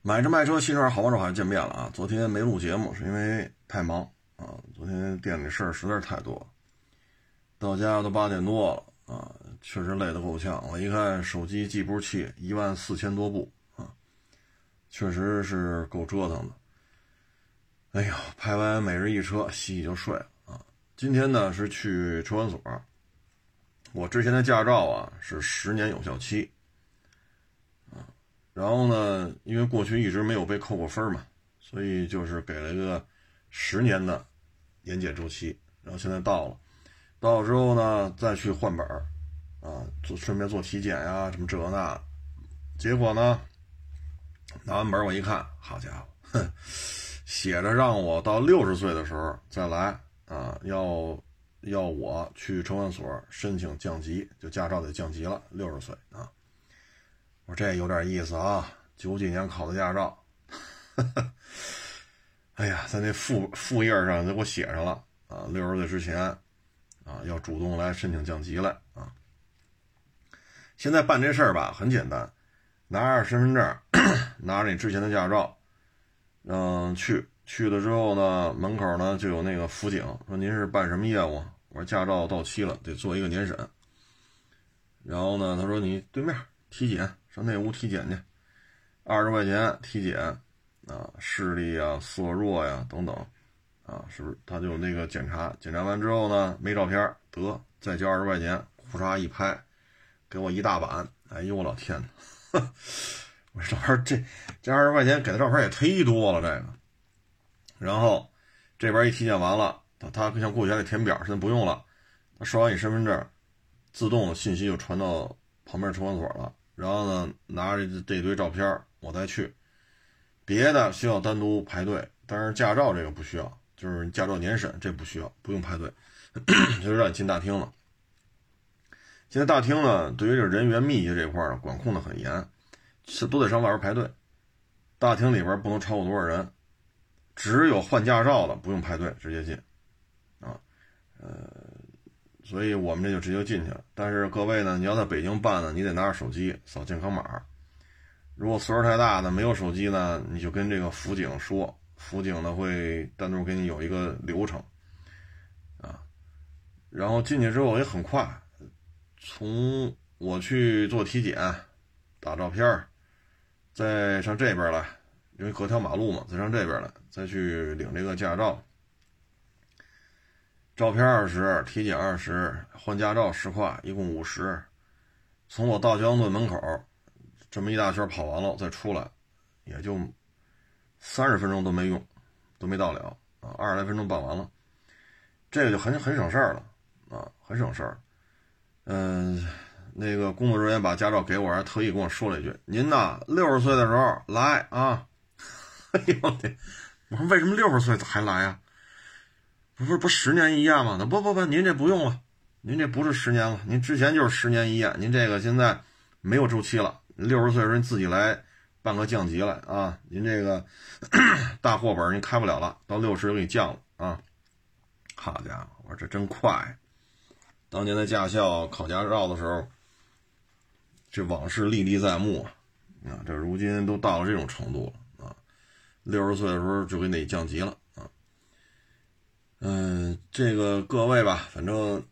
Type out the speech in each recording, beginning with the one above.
买车卖车，新车好帮手，好像见面了啊！昨天没录节目，是因为太忙啊。昨天店里事儿实在是太多，到家都八点多了啊，确实累得够呛。我一看手机计步器一万四千多步啊，确实是够折腾的。哎呦，拍完每日一车，洗洗就睡了啊。今天呢是去车管所，我之前的驾照啊是十年有效期。然后呢，因为过去一直没有被扣过分嘛，所以就是给了一个十年的年检周期。然后现在到了，到了之后呢，再去换本儿，啊，做顺便做体检呀，什么这那。结果呢，拿完本儿我一看，好家伙，哼，写着让我到六十岁的时候再来啊，要要我去车管所申请降级，就驾照得降级了，六十岁啊。我说这有点意思啊，九几年考的驾照，哎呀，在那副副页上就给我写上了啊，六十岁之前啊要主动来申请降级来啊。现在办这事儿吧很简单，拿着身份证，拿着你之前的驾照，嗯，去去了之后呢，门口呢就有那个辅警说您是办什么业务？我说驾照到期了，得做一个年审。然后呢，他说你对面体检。上那屋体检去，二十块钱体检，啊，视力啊、色弱呀等等，啊，是不是？他就那个检查，检查完之后呢，没照片，得再交二十块钱，裤衩一拍，给我一大板。哎呦我老天哪！我说这玩意儿，这这二十块钱给的照片也忒多了，这个。然后这边一体检完了，他他像过去还得填表，现在不用了，他刷完你身份证，自动的信息就传到旁边车管所了。然后呢，拿着这堆照片我再去。别的需要单独排队，但是驾照这个不需要，就是驾照年审这不需要，不用排队，就是让你进大厅了。现在大厅呢，对于这人员密集这块儿管控的很严，是都得上外边排队。大厅里边不能超过多少人，只有换驾照的不用排队，直接进。啊，呃。所以我们这就直接进去了。但是各位呢，你要在北京办呢，你得拿着手机扫健康码。如果岁数太大的没有手机呢，你就跟这个辅警说，辅警呢会单独给你有一个流程啊。然后进去之后也很快，从我去做体检、打照片再上这边来，因为隔条马路嘛，再上这边来，再去领这个驾照。照片二十，体检二十，换驾照十块，一共五十。从我到交通队门口，这么一大圈跑完了再出来，也就三十分钟都没用，都没到了啊，二十来分钟办完了，这个就很很省事儿了啊，很省事儿。嗯，那个工作人员把驾照给我，还特意跟我说了一句：“您呐，六十岁的时候来啊。”哎呦我天！我说为什么六十岁还来啊？不是不十年一验吗？那不不不，您这不用了，您这不是十年了，您之前就是十年一验，您这个现在没有周期了。六十岁人自己来办个降级来啊，您这个 大货本您开不了了，到六十就给你降了啊。好家伙，我说这真快！当年在驾校考驾照的时候，这往事历历在目啊，这如今都到了这种程度了啊，六十岁的时候就给你降级了。嗯，这个各位吧，反正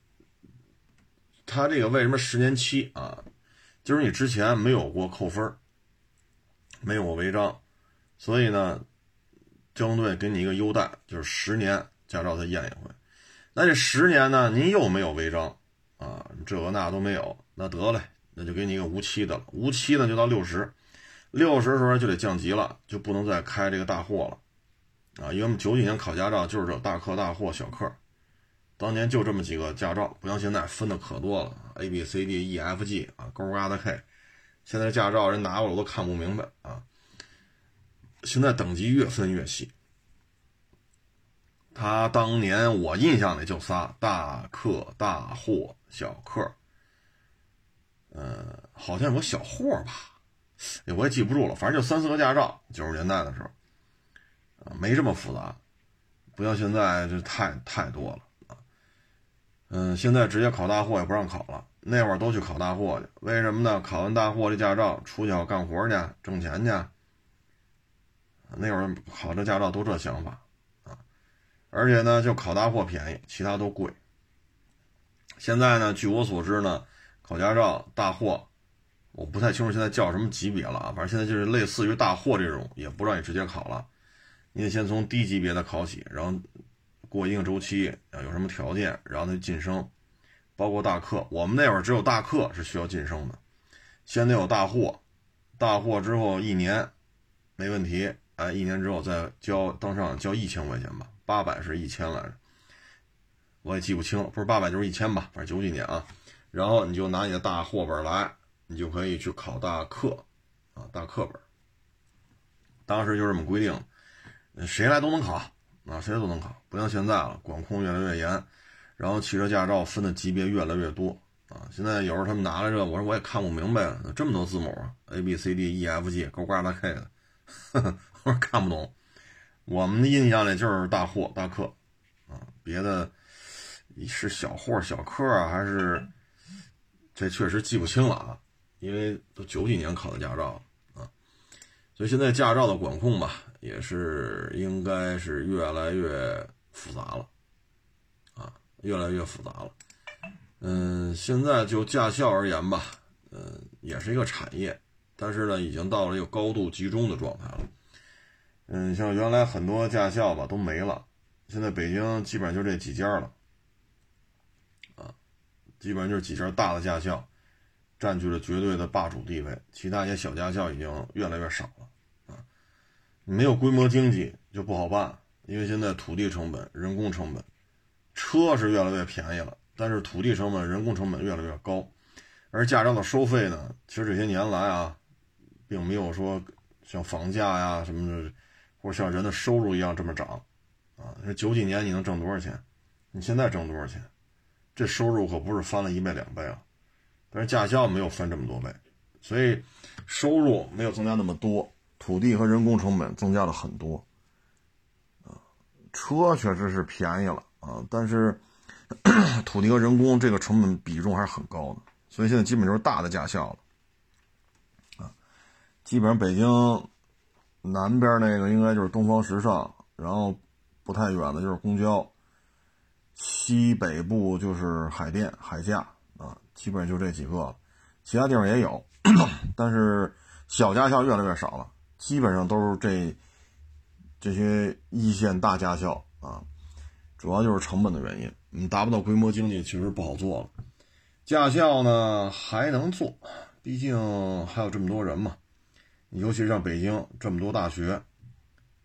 他这个为什么十年期啊？就是你之前没有过扣分没有过违章，所以呢，交通队给你一个优待，就是十年驾照再验一回。那这十年呢，您又没有违章啊，这个那都没有，那得嘞，那就给你一个无期的了。无期呢就到六十，六十时候就得降级了，就不能再开这个大货了。啊，因为我们九几年考驾照就是这大客、大货、小客，当年就这么几个驾照，不像现在分的可多了，A、B、C、D、E、F、G 啊，勾嘎的 K。现在驾照人拿过来我都看不明白啊。现在等级越分越细。他当年我印象里就仨：大客、大货、小客。呃，好像有个小货吧，我也记不住了，反正就三四个驾照。九十年代的时候。没这么复杂，不像现在这太太多了啊。嗯，现在直接考大货也不让考了，那会儿都去考大货去，为什么呢？考完大货这驾照出去要干活去，挣钱去，那会儿考这驾照都这想法啊，而且呢，就考大货便宜，其他都贵。现在呢，据我所知呢，考驾照大货，我不太清楚现在叫什么级别了啊，反正现在就是类似于大货这种，也不让你直接考了，你得先从低级别的考起，然后过一定周期啊，有什么条件，然后再晋升，包括大客。我们那会儿只有大客是需要晋升的，先得有大货，大货之后一年没问题，哎，一年之后再交当上交一千块钱吧，八百是一千来着。我也记不清，不是八百就是一千吧，反正九几年啊。然后你就拿你的大货本来，你就可以去考大客，啊，大课本。当时就这么规定，谁来都能考，啊，谁都能考，不像现在了，管控越来越严，然后汽车驾照分的级别越来越多，啊，现在有时候他们拿来这，我说我也看不明白了，这么多字母啊，A B C D E F G 勾挂大 K 的，我说看不懂。我们的印象里就是大货大客，啊，别的。你是小货小客啊，还是这确实记不清了啊？因为都九几年考的驾照啊，所以现在驾照的管控吧，也是应该是越来越复杂了啊，越来越复杂了。嗯，现在就驾校而言吧，嗯，也是一个产业，但是呢，已经到了一个高度集中的状态了。嗯，像原来很多驾校吧都没了，现在北京基本上就这几家了。啊基本上就是几家大的驾校，占据了绝对的霸主地位，其他一些小驾校已经越来越少。没有规模经济就不好办，因为现在土地成本、人工成本，车是越来越便宜了，但是土地成本、人工成本越来越高，而驾照的收费呢，其实这些年来啊，并没有说像房价呀什么的，或者像人的收入一样这么涨啊。那九几年你能挣多少钱？你现在挣多少钱？这收入可不是翻了一倍两倍啊，但是驾校没有翻这么多倍，所以收入没有增加那么多，土地和人工成本增加了很多，啊，车确实是便宜了啊，但是 土地和人工这个成本比重还是很高的，所以现在基本就是大的驾校了，啊，基本上北京南边那个应该就是东方时尚，然后不太远的就是公交。西北部就是海淀、海驾啊，基本上就这几个了，其他地方也有，但是小驾校越来越少了，基本上都是这这些一线大驾校啊，主要就是成本的原因，你达不到规模经济，确实不好做了。驾校呢还能做，毕竟还有这么多人嘛，尤其像北京这么多大学，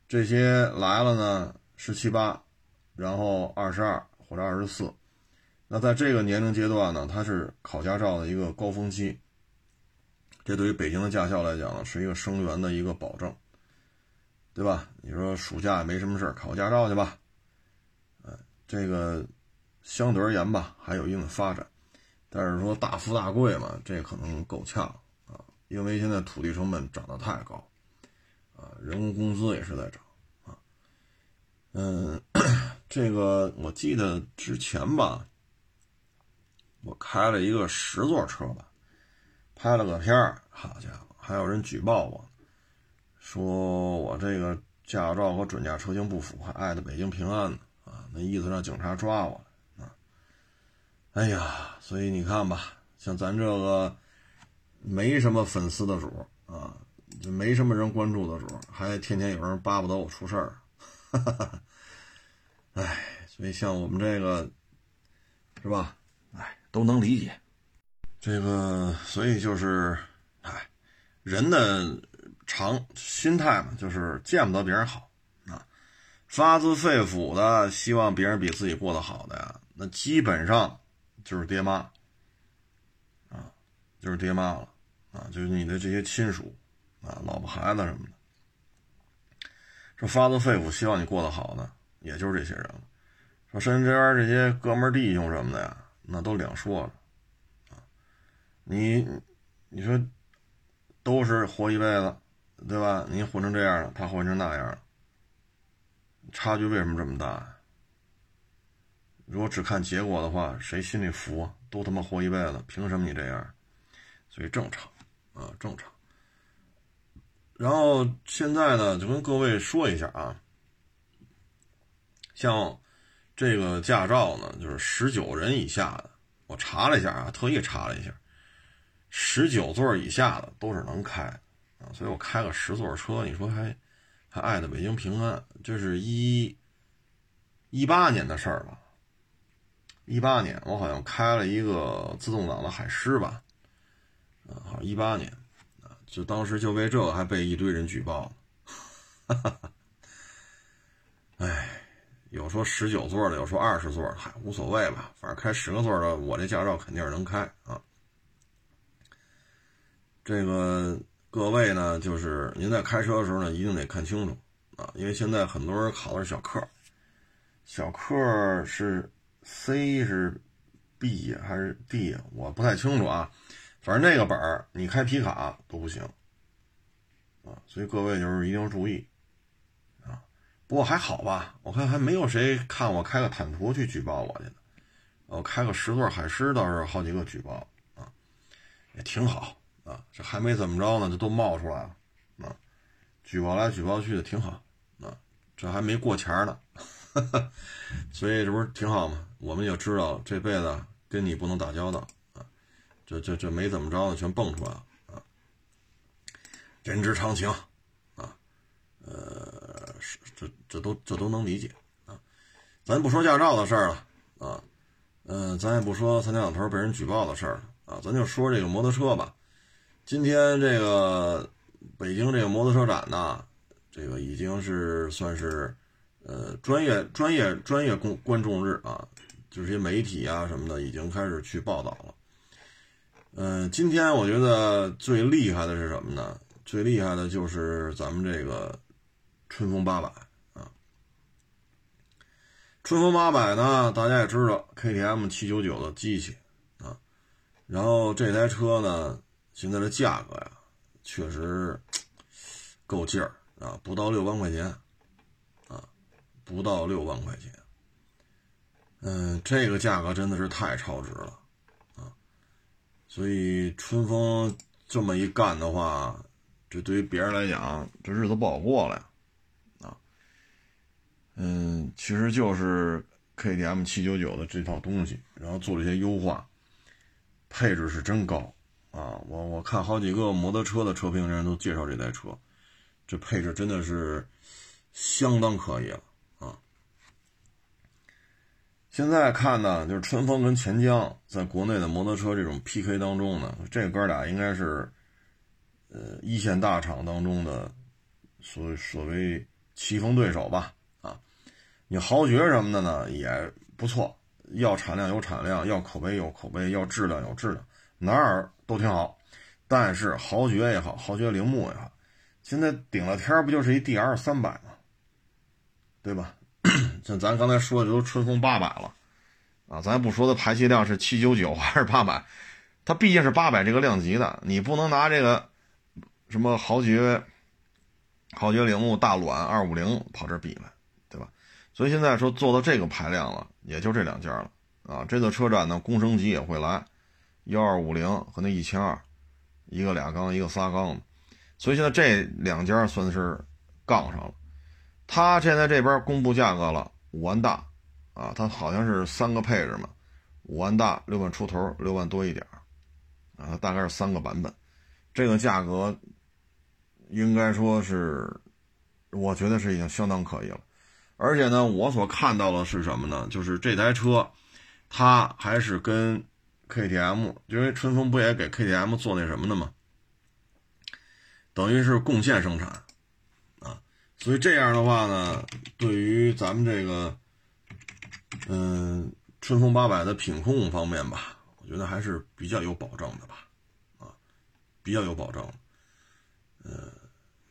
这些来了呢，十七八，然后二十二。或者二十四，那在这个年龄阶段呢，它是考驾照的一个高峰期。这对于北京的驾校来讲呢，是一个生源的一个保证，对吧？你说暑假也没什么事考驾照去吧，哎，这个相对而言吧，还有一定的发展。但是说大富大贵嘛，这可能够呛啊，因为现在土地成本涨得太高，啊，人工工资也是在涨，啊，嗯。这个我记得之前吧，我开了一个十座车吧，拍了个片儿，好家伙，还有人举报我，说我这个驾照和准驾车型不符，还艾特北京平安呢啊，那意思让警察抓我啊。哎呀，所以你看吧，像咱这个没什么粉丝的主啊，就没什么人关注的主，还天天有人巴不得我出事儿，哈哈哈。哎，所以像我们这个，是吧？哎，都能理解。这个，所以就是，哎，人的常心态嘛，就是见不得别人好啊，发自肺腑的希望别人比自己过得好的呀，那基本上就是爹妈啊，就是爹妈了啊，就是你的这些亲属啊，老婆孩子什么的，说发自肺腑希望你过得好的。也就是这些人了，说身边这些哥们弟兄什么的呀，那都两说了，你你说都是活一辈子，对吧？你混成这样了，他混成那样了，差距为什么这么大？如果只看结果的话，谁心里服啊？都他妈活一辈子，凭什么你这样？所以正常啊，正常。然后现在呢，就跟各位说一下啊，像这个驾照呢，就是十九人以下的，我查了一下啊，特意查了一下，十九座以下的都是能开啊，所以我开个十座车，你说还还爱的北京平安，这是一一八年的事儿吧？一八年我好像开了一个自动挡的海狮吧。啊，好，一八年，啊，就当时就为这个还被一堆人举报，哈哈哈。哎，有说十九座的，有说二十座的，嗨，无所谓吧，反正开十个座的，我这驾照肯定是能开啊。这个各位呢，就是您在开车的时候呢，一定得看清楚啊，因为现在很多人考的是小客，小客是 C 是 B 还是 D，我不太清楚啊。反正那个本儿，你开皮卡都不行，啊，所以各位就是一定要注意，啊，不过还好吧，我看还没有谁看我开个坦途去举报我去的，我开个十座海狮倒是好几个举报，啊，也挺好，啊，这还没怎么着呢，这都冒出来了，啊，举报来举报去的挺好，啊，这还没过钱呢，所以这不是挺好吗？我们也知道这辈子跟你不能打交道。啊这这这没怎么着呢，全蹦出来了啊！人之常情啊，呃，这这都这都能理解啊。咱不说驾照的事儿了啊，嗯，咱也不说三天两头被人举报的事儿了啊，咱就说这个摩托车吧。今天这个北京这个摩托车展呢，这个已经是算是呃专业专业专业公观众日啊，就是些媒体啊什么的已经开始去报道了。嗯，今天我觉得最厉害的是什么呢？最厉害的就是咱们这个春风八百啊。春风八百呢，大家也知道，KTM 七九九的机器啊。然后这台车呢，现在的价格呀，确实够劲儿啊，不到六万块钱啊，不到六万块钱。嗯，这个价格真的是太超值了啊。所以春风这么一干的话，这对于别人来讲，这日子不好过了呀，啊，嗯，其实就是 KTM 七九九的这套东西，然后做了一些优化，配置是真高啊！我我看好几个摩托车的车评人都介绍这台车，这配置真的是相当可以了啊。现在看呢，就是春风跟钱江在国内的摩托车这种 PK 当中呢，这哥俩应该是，呃，一线大厂当中的所所谓棋逢对手吧？啊，你豪爵什么的呢也不错，要产量有产量，要口碑有口碑，要质量有质量，哪儿都挺好。但是豪爵也好，豪爵铃木也好，现在顶了天不就是一 DR 三百吗？对吧？像咱刚才说的，都春风八百了，啊，咱不说它排气量是七九九还是八百，它毕竟是八百这个量级的，你不能拿这个什么豪爵、豪爵铃木大卵二五零跑这比来，对吧？所以现在说做到这个排量了，也就这两家了，啊，这次车展呢，工升级也会来，幺二五零和那一千二，一个俩缸，一个仨缸的，所以现在这两家算是杠上了。他现在这边公布价格了，五万大，啊，他好像是三个配置嘛，五万大，六万出头，六万多一点啊，大概是三个版本，这个价格应该说是，我觉得是已经相当可以了，而且呢，我所看到的是什么呢？就是这台车，它还是跟 KTM，因为春风不也给 KTM 做那什么的吗？等于是共线生产啊。所以这样的话呢，对于咱们这个，嗯，春风八百的品控方面吧，我觉得还是比较有保证的吧，啊，比较有保证，嗯，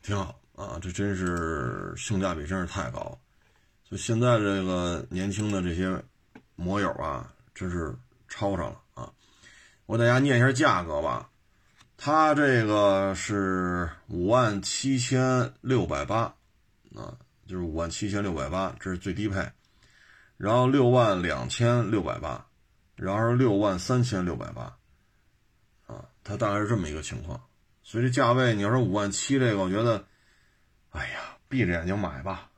挺好啊，这真是性价比真是太高了。所以现在这个年轻的这些摩友啊，真是超上了！我给大家念一下价格吧，它这个是五万七千六百八。啊，就是五万七千六百八，这是最低配，然后六万两千六百八，然后六万三千六百八，啊，它大概是这么一个情况，所以这价位，你要说五万七这个，我觉得，哎呀，闭着眼睛买吧，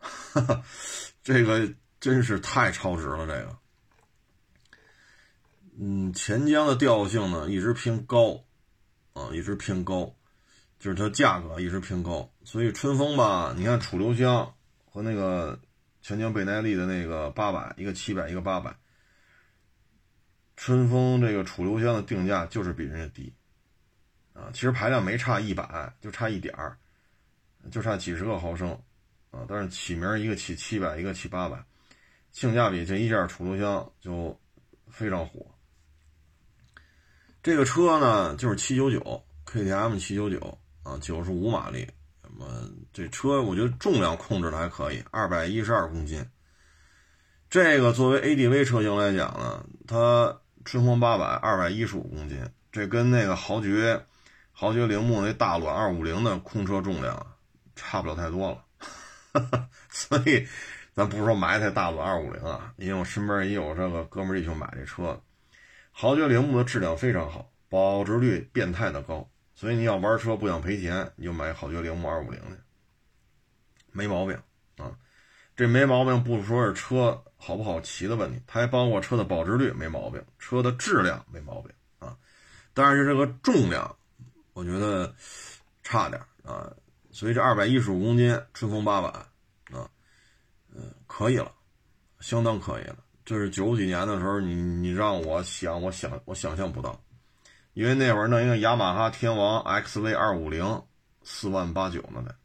这个真是太超值了。这个，嗯，钱江的调性呢一直偏高，啊，一直偏高，就是它价格一直偏高。所以春风吧，你看楚留香和那个钱江倍耐力的那个八百，一个七百，一个八百。春风这个楚留香的定价就是比人家低，啊，其实排量没差一百，就差一点儿，就差几十个毫升，啊，但是起名一个起七百，一个起八百，性价比这一件楚留香就非常火。这个车呢就是七九九 KTM 七九九啊，九十五马力，那么这车我觉得重量控制的还可以，二百一十二公斤。这个作为 ADV 车型来讲呢，它春风八百二百一十五公斤，这跟那个豪爵豪爵铃木那大卵二五零的空车重量差不了太多了。所以，咱不是说买一台大卵二五零啊，因为我身边也有这个哥们儿弟兄买这车。豪爵铃木的质量非常好，保值率变态的高，所以你要玩车不想赔钱，你就买豪爵铃木二五零去，没毛病啊。这没毛病，不说是车好不好骑的问题，它还包括车的保值率没毛病，车的质量没毛病啊。但是这个重量，我觉得差点啊。所以这二百一十五公斤春风八百啊，嗯，可以了，相当可以了。这是九几年的时候，你你让我想，我想我想象不到，因为那会儿弄一个雅马哈天王 XV 二五零四万八九呢得，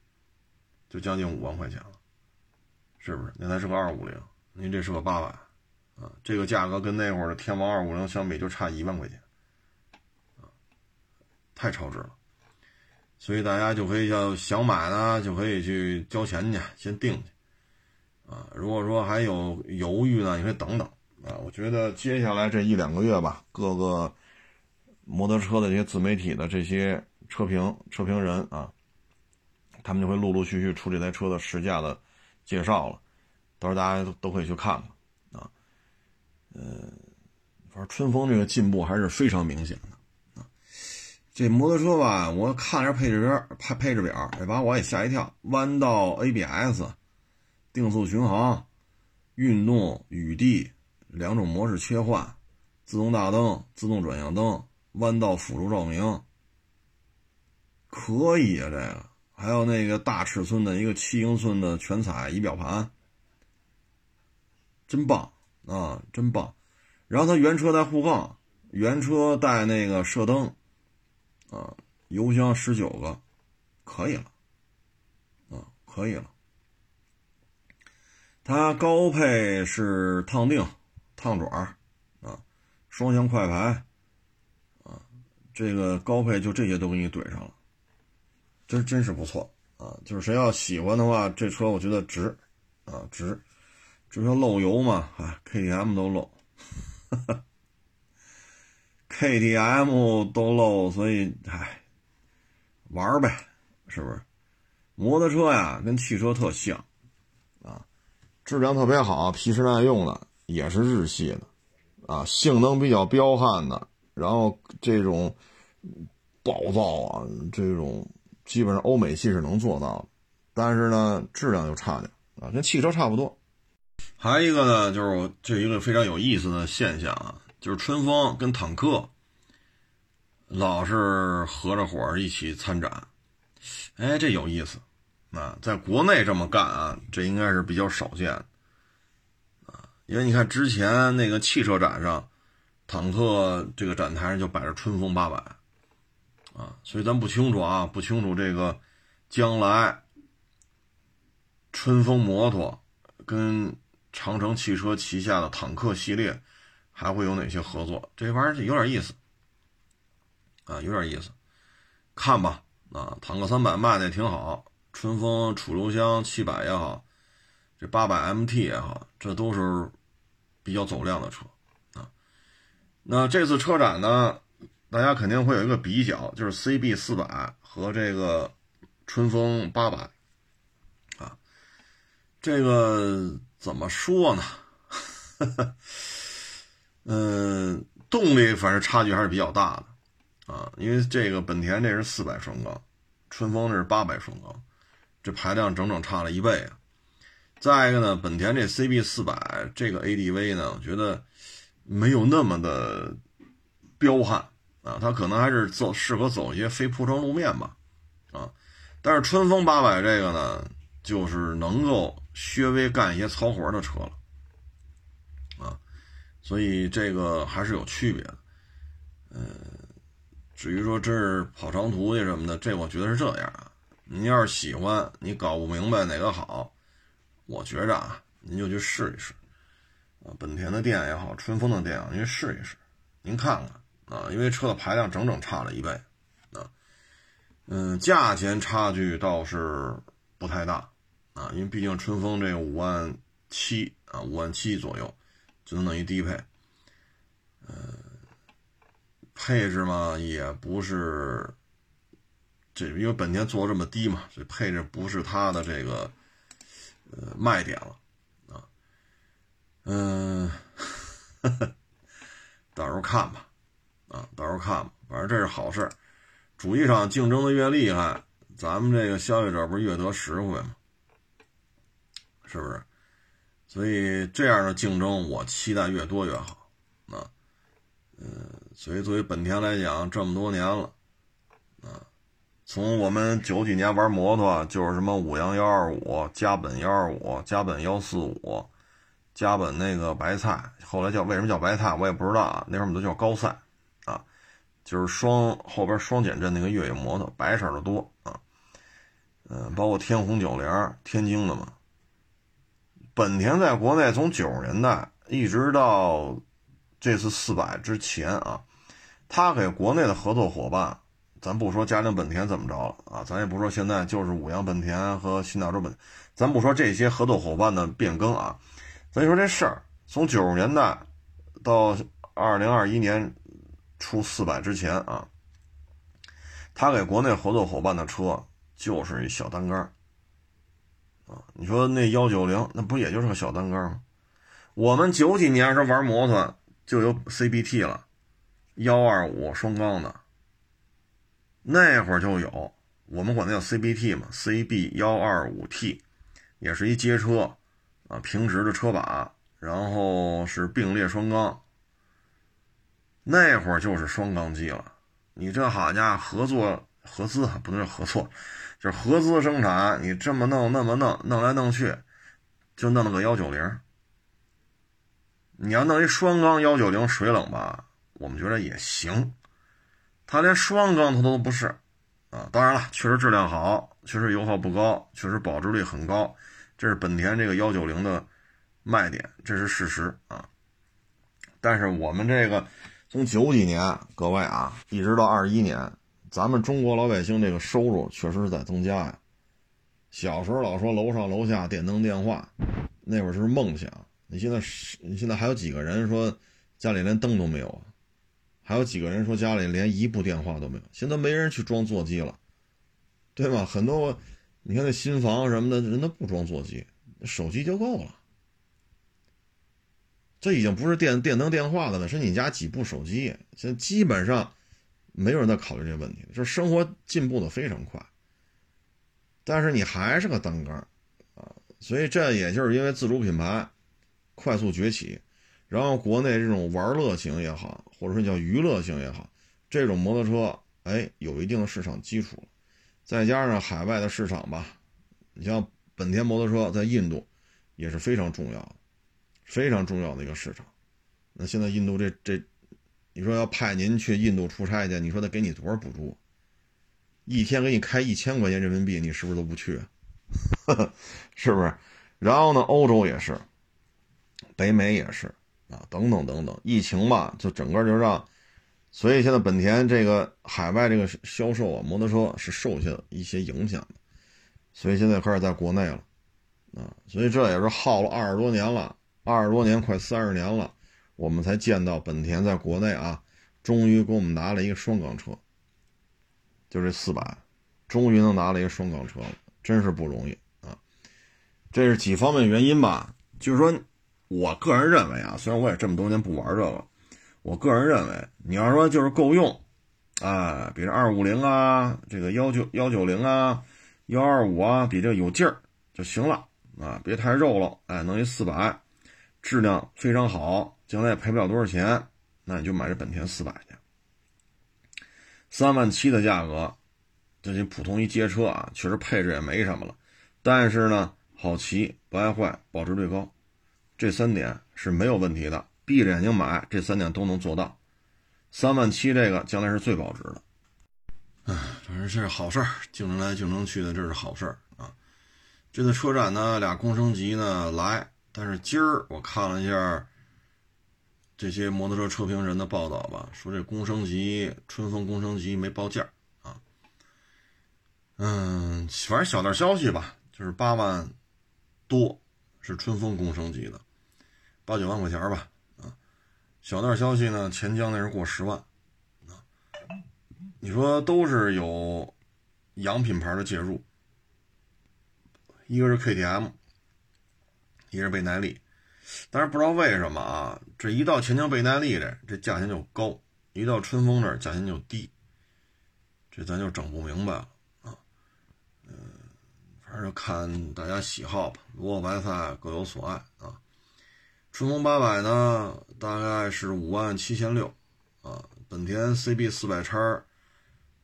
就将近五万块钱了。是不是？那才是个二五零，您这是个八百，啊，这个价格跟那会儿的天王二五零相比就差一万块钱，啊，太超值了。所以大家就可以要想买呢，就可以去交钱去，先定去，啊，如果说还有犹豫呢，你可以等等，啊，我觉得接下来这一两个月吧，各个摩托车的这些自媒体的这些车评车评人啊，他们就会陆陆续续出这台车的试驾的。介绍了，到时候大家都都可以去看看啊。呃，反正春风这个进步还是非常明显的啊。这摩托车吧，我看着配置，配配置表，也把我也吓一跳。弯道 ABS、定速巡航、运动、雨地两种模式切换、自动大灯、自动转向灯、弯道辅助照明，可以啊，这个。还有那个大尺寸的一个七英寸的全彩仪表盘，真棒啊，真棒！然后它原车带护杠，原车带那个射灯，啊，油箱十九个，可以了，啊，可以了。它高配是烫定、烫爪，啊，双向快排，啊，这个高配就这些都给你怼上了。真真是不错啊！就是谁要喜欢的话，这车我觉得值，啊值。就说漏油嘛，啊 KTM 都漏，KTM 都漏，所以唉，玩呗，是不是？摩托车呀，跟汽车特像，质量特别好，皮实耐用的，也是日系的，啊，性能比较彪悍的，然后这种暴躁啊，这种。基本上欧美系是能做到的，但是呢，质量就差点啊，跟汽车差不多。还有一个呢，就是这一个非常有意思的现象啊，就是春风跟坦克老是合着伙一起参展，哎，这有意思啊，在国内这么干啊，这应该是比较少见啊，因为你看之前那个汽车展上，坦克这个展台上就摆着春风八百。啊，所以咱不清楚啊，不清楚这个将来春风摩托跟长城汽车旗下的坦克系列还会有哪些合作？这玩意儿有点意思啊，有点意思，看吧。啊，坦克三百卖的也挺好，春风楚留香七百也好，这八百 MT 也好，这都是比较走量的车啊。那这次车展呢？大家肯定会有一个比较，就是 CB 四百和这个春风八百，啊，这个怎么说呢？嗯，动力反正差距还是比较大的，啊，因为这个本田这是四百双缸，春风这是八百双缸，这排量整整差了一倍啊。再一个呢，本田这 CB 四百这个 ADV 呢，我觉得没有那么的彪悍啊，它可能还是走适合走一些非铺装路面吧，啊，但是春风八百这个呢，就是能够稍微干一些糙活的车了，啊，所以这个还是有区别的，嗯，至于说真是跑长途去什么的，这我觉得是这样啊，您要是喜欢，你搞不明白哪个好。我觉着啊，您就去试一试，啊，本田的店也好，春风的店啊，您试一试，您看看。啊，因为车的排量整整差了一倍，啊，嗯，价钱差距倒是不太大，啊，因为毕竟春风这五万七啊，五万七左右，就能等于低配，呃，配置嘛也不是，这因为本田做这么低嘛，这配置不是它的这个。呃，卖点了，啊，嗯，到时候看吧，啊，到时候看吧，反正这是好事主机厂竞争的越厉害，咱们这个消费者不是越得实惠吗？是不是？所以这样的竞争，我期待越多越好，啊，嗯，所以作为本田来讲，这么多年了，啊。从我们九几年玩摩托，就是什么五羊幺二五、加本幺二五、加本幺四五、加本那个白菜，后来叫为什么叫白菜，我也不知道啊。那会儿我们都叫高赛，啊，就是双后边双减震那个越野摩托，白色的多啊。嗯，包括天虹九零，天津的嘛。本田在国内从九十年代一直到这次四百之前啊，他给国内的合作伙伴。咱不说嘉陵本田怎么着了啊，咱也不说现在就是五羊本田和新大洲本，咱不说这些合作伙伴的变更啊，咱就说这事儿从九十年代到二零二一年出四百之前啊，他给国内合作伙伴的车就是一小单杆啊，你说那幺九零那不也就是个小单杆吗？我们九几年时候玩摩托就有 CBT 了，幺二五双缸的。那会儿就有，我们管它叫 CBT 嘛，CB 幺二五 T，也是一街车，啊，平直的车把，然后是并列双缸。那会儿就是双缸机了，你这好家伙，合作合资不能是合作，就是合资生产，你这么弄那么弄，弄来弄去，就弄了个幺九零。你要弄一双缸幺九零水冷吧，我们觉得也行。它连双缸它都不是，啊，当然了，确实质量好，确实油耗不高，确实保值率很高，这是本田这个幺九零的卖点，这是事实啊。但是我们这个从九几年，各位啊，一直到二一年，咱们中国老百姓这个收入确实是在增加呀。小时候老说楼上楼下电灯电话，那会儿是梦想。你现在是，你现在还有几个人说家里连灯都没有啊？还有几个人说家里连一部电话都没有，现在没人去装座机了，对吧？很多，你看那新房什么的，人都不装座机，手机就够了。这已经不是电电灯电话的了，是你家几部手机。现在基本上没有人在考虑这个问题，就是生活进步的非常快，但是你还是个单杆啊，所以这也就是因为自主品牌快速崛起。然后国内这种玩乐型也好，或者说叫娱乐型也好，这种摩托车，哎，有一定的市场基础了。再加上海外的市场吧，你像本田摩托车在印度也是非常重要的，非常重要的一个市场。那现在印度这这，你说要派您去印度出差去，你说得给你多少补助？一天给你开一千块钱人民币，你是不是都不去？是不是？然后呢，欧洲也是，北美也是。啊，等等等等，疫情吧，就整个就让，所以现在本田这个海外这个销售啊，摩托车是受下一些影响的，所以现在开始在国内了，啊，所以这也是耗了二十多年了，二十多年快三十年了，我们才见到本田在国内啊，终于给我们拿了一个双缸车，就这四百，终于能拿了一个双缸车了，真是不容易啊，这是几方面原因吧，就是说。我个人认为啊，虽然我也这么多年不玩这个，我个人认为，你要说就是够用，啊，比这二五零啊，这个幺九幺九零啊，幺二五啊，比这有劲儿就行了啊，别太肉了，哎，弄一四百，质量非常好，将来也赔不了多少钱，那你就买这本田四百去，三万七的价格，这些普通一街车啊，确实配置也没什么了，但是呢，好骑不爱坏，保值率高，这三点是没有问题的，闭着眼睛买，这三点都能做到。三万七，这个将来是最保值的。哎，反正这是好事儿，竞争来竞争去的，这是好事儿啊。这个车展呢，俩工升级呢来，但是今儿我看了一下这些摩托车车评人的报道吧，说这工升级春风工升级没报价啊。嗯，反正小道消息吧，就是八万多是春风工升级的，八九万块钱吧。啊小道消息呢，钱江那是过十万，啊，你说都是有洋品牌的介入，一个是 KTM，一个是倍耐力，但是不知道为什么啊，这一到钱江倍耐力这这价钱就高，一到春风这价钱就低，这咱就整不明白了啊，嗯，反正就看大家喜好吧，萝卜白菜各有所爱啊。春风八百呢，大概是五万七千六，啊，本田 CB 四百叉，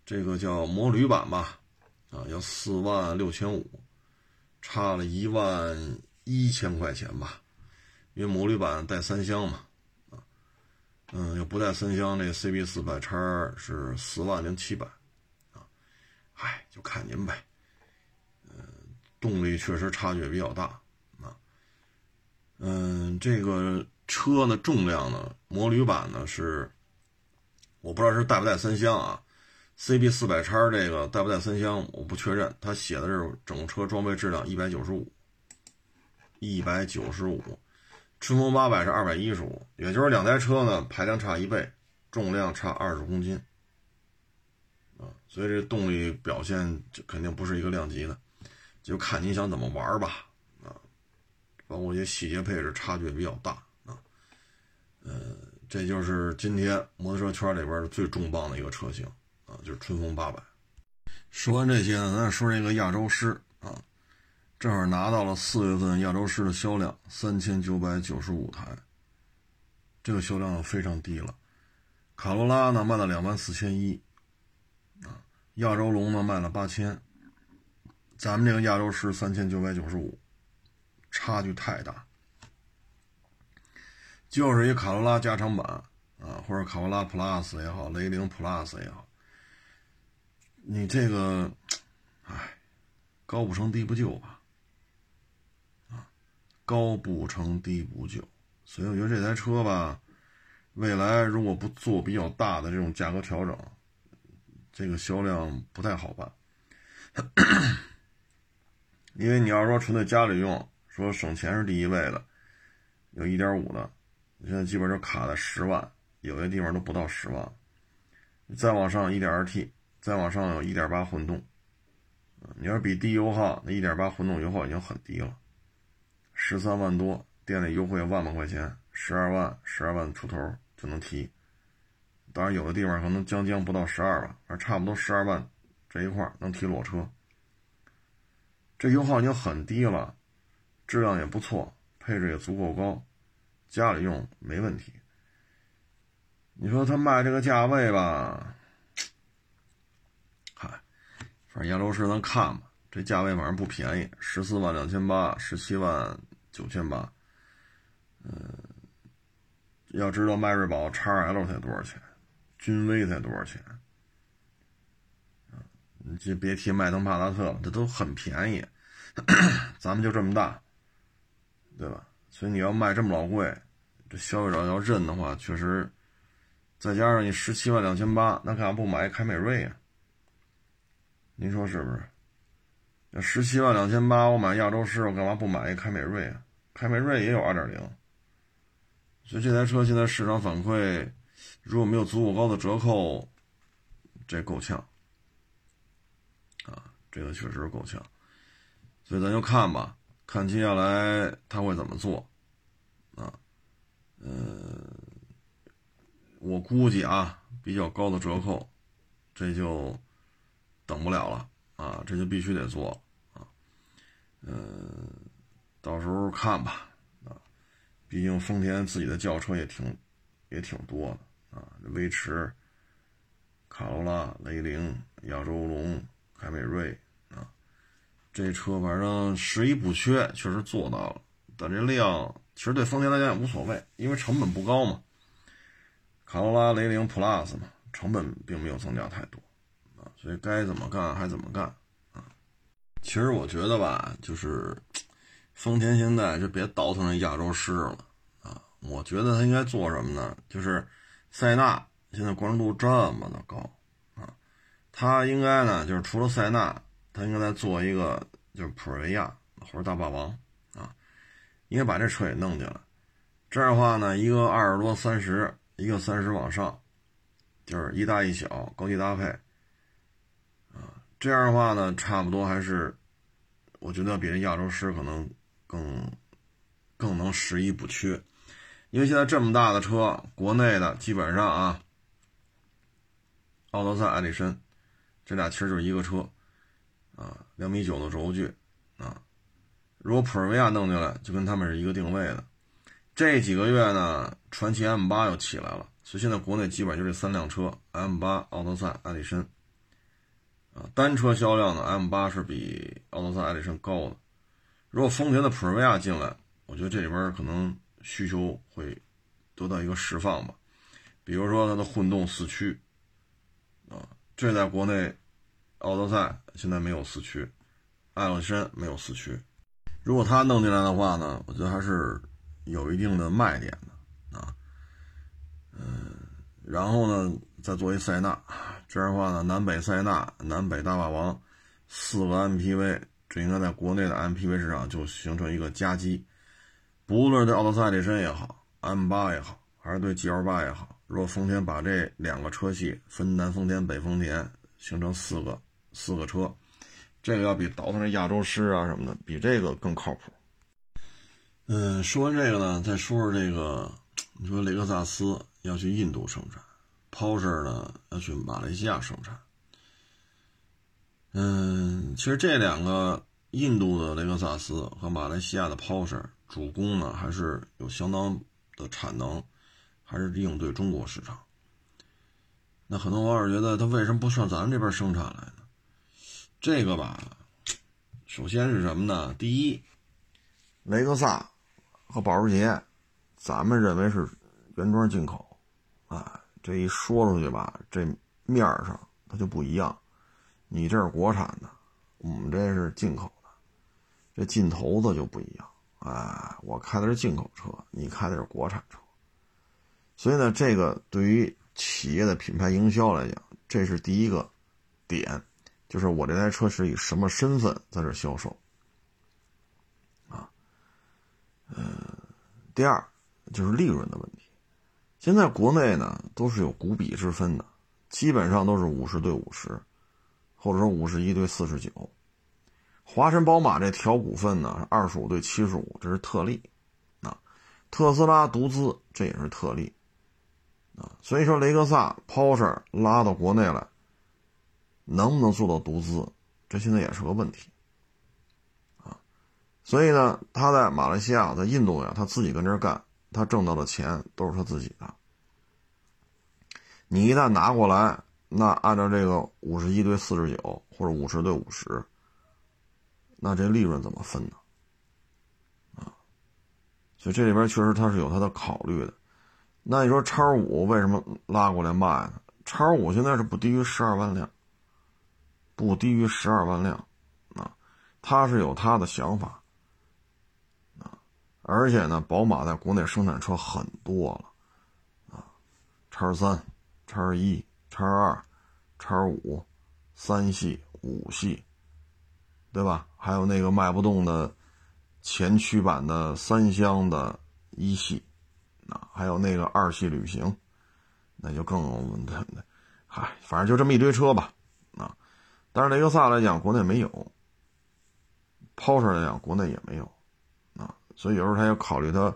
这个叫摩旅版吧，啊，要四万六千五，差了一万一千块钱吧，因为摩旅版带三厢嘛，啊，嗯，要不带三厢，这 CB 四百叉是四万零七百，啊，嗨，就看您呗，嗯，动力确实差距比较大。嗯，这个车呢，重量呢，摩旅版呢是，我不知道是带不带三厢啊？CB 四百叉这个带不带三厢，我不确认。它写的是整车装备质量一百九十五，一百九十五。春风八百是二百一十五，也就是两台车呢排量差一倍，重量差二十公斤，啊，所以这动力表现就肯定不是一个量级的，就看你想怎么玩吧。包括一些细节配置差距比较大啊，呃，这就是今天摩托车圈里边最重磅的一个车型啊，就是春风八百。说完这些呢，咱说这个亚洲狮啊，正好拿到了四月份亚洲狮的销量三千九百九十五台，这个销量非常低了。卡罗拉呢卖了两万四千一啊，亚洲龙呢卖了八千，咱们这个亚洲狮三千九百九十五。差距太大，就是一卡罗拉加长版啊，或者卡罗拉 Plus 也好，雷凌 Plus 也好，你这个，哎，高不成低不就吧？啊，高不成低不就，所以我觉得这台车吧，未来如果不做比较大的这种价格调整，这个销量不太好办，因为你要说纯粹家里用。说省钱是第一位的，有一点五的，现在基本就卡在十万，有些地方都不到十万。再往上一点二 T，再往上有一点八混动，你要比低油耗，那一点八混动油耗已经很低了，十三万多，店里优惠万把块钱，十二万，十二万出头就能提。当然有的地方可能将将不到十二万，反正差不多十二万这一块能提裸车，这油耗已经很低了。质量也不错，配置也足够高，家里用没问题。你说他卖这个价位吧，嗨，反正亚洲狮咱看吧，这价位反正不便宜，十四万两千八，十七万九千八。嗯，要知道迈锐宝 XL 才多少钱，君威才多少钱，你就别提迈腾帕萨特了，这都很便宜，咱们就这么大。对吧？所以你要卖这么老贵，这消费者要认的话，确实，再加上你十七万两千八，那干嘛不买凯美瑞呀？您说是不是？那十七万两千八，我买亚洲狮，我干嘛不买一凯美瑞啊？凯美瑞也有二点零，所以这台车现在市场反馈，如果没有足够高的折扣，这够呛啊，这个确实够呛，所以咱就看吧。看接下来他会怎么做，啊，呃，我估计啊，比较高的折扣，这就等不了了。啊，这就必须得做。啊，嗯，到时候看吧。啊，毕竟丰田自己的轿车也挺也挺多的。啊，威驰、卡罗拉、雷凌、亚洲龙、凯美瑞，这车反正十一不缺，确实做到了，但这量其实对丰田来讲也无所谓，因为成本不高嘛。卡罗拉、雷凌 Plus 嘛，成本并没有增加太多，啊，所以该怎么干还怎么干，啊，其实我觉得吧，就是 丰田现在就别倒腾那亚洲狮了，啊，我觉得他应该做什么呢？就是塞纳现在关注度这么的高，啊，他应该呢，就是除了塞纳，他应该再做一个就是普锐维亚或者大霸王，啊，应该把这车也弄进来，这样的话呢，一个二十多三十。一个三十往上，就是一大一小高低搭配，啊，这样的话呢，差不多还是，我觉得比那亚洲狮可能更更能十一不缺，因为现在这么大的车，国内的基本上啊，奥德赛、艾力绅，这俩其实就是一个车，啊，两米九的轴距，啊，如果普锐维亚弄进来，就跟他们是一个定位的。这几个月呢，传奇 M 八又起来了，所以现在国内基本上就这三辆车：M 八、奥德赛、艾力绅。啊，单车销量呢，M 八是比奥德赛、艾力绅高的。如果丰田的普锐维亚进来，我觉得这里边可能需求会得到一个释放吧。比如说它的混动四驱，啊，这在国内，奥德赛现在没有四驱，艾力绅没有四驱。如果它弄进来的话呢，我觉得还是。有一定的卖点的啊，嗯，然后呢，再做一塞纳，这样的话呢，南北塞纳、南北大霸王四个 MPV，这应该在国内的 MPV 市场就形成一个夹击。不论对奥德赛力绅也好，M8 也好，还是对 GL8 也好，如果丰田把这两个车系分南丰田、北丰田，形成四个四个车，这个要比倒腾那亚洲狮啊什么的，比这个更靠谱。嗯，说完这个呢，再说说这个。你说雷克萨斯要去印度生产，Porsche 呢要去马来西亚生产。嗯，其实这两个印度的雷克萨斯和马来西亚的 Porsche 主攻呢，还是有相当的产能，还是应对中国市场。那很多网友觉得，他为什么不上咱们这边生产来？这个吧，首先是什么呢？第一，雷克萨。和保时捷，咱们认为是原装进口，啊，这一说出去吧，这面儿上它就不一样。你这是国产的，我们这是进口的，这劲头子就不一样。啊，我开的是进口车，你开的是国产车，所以呢，这个对于企业的品牌营销来讲，这是第一个点，就是我这台车是以什么身份在这销售。啊嗯，第二就是利润的问题。现在国内呢都是有股比之分的，基本上都是五十对五十，或者说五十一对四十九。华晨宝马这调股份呢，二十五对七十五，这是特例。啊，特斯拉独资这也是特例。啊，所以说雷克萨、斯、保时拉到国内来，能不能做到独资，这现在也是个问题。啊所以呢，他在马来西亚、在印度呀，他自己跟这儿干，他挣到的钱都是他自己的。你一旦拿过来，那按照这个五十一对四十九或者五十对五十，那这利润怎么分呢？啊，所以这里边确实他是有他的考虑的。那你说叉五为什么拉过来卖呢？叉五现在是不低于十二万辆，不低于十二万辆，啊，他是有他的想法。啊而且呢，宝马在国内生产车很多了，啊，叉三、叉一、叉二、叉五，三系、五系，对吧？还有那个卖不动的前驱版的三厢的一系，啊，还有那个二系旅行，那就更，嗨，反正就这么一堆车吧，但是雷克萨来讲，国内没有；，Porsche 来讲，国内也没有。啊所以有时候他要考虑他，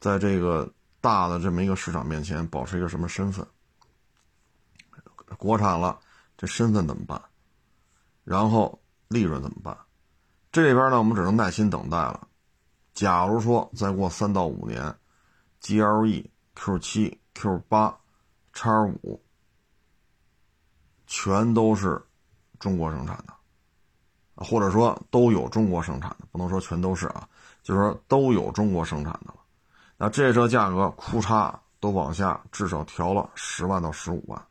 在这个大的这么一个市场面前保持一个什么身份。国产了，这身份怎么办？然后利润怎么办？这里边呢，我们只能耐心等待了。假如说再过三到五年，GLE、Q 七、Q 八、叉五全都是中国生产的，或者说都有中国生产的，不能说全都是啊，就是说都有中国生产的了。那这车价格库嚓都往下，至少调了十万到十五万。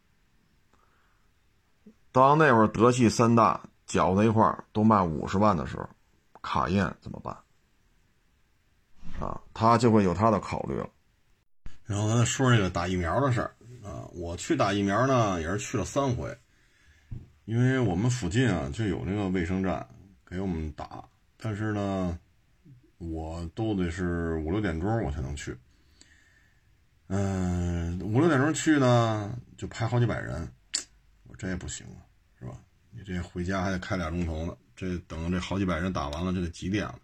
当那会儿德系三大搅在一块儿都卖五十万的时候，卡宴怎么办？啊，他就会有他的考虑了。然后咱说这个打疫苗的事儿啊，我去打疫苗呢，也是去了三回，因为我们附近啊就有那个卫生站给我们打，但是呢，我都得是五六点钟我才能去。嗯，五六点钟去呢，就排好几百人，我这也不行啊，是吧？你这回家还得开俩钟头呢，这等这好几百人打完了，这得几点了？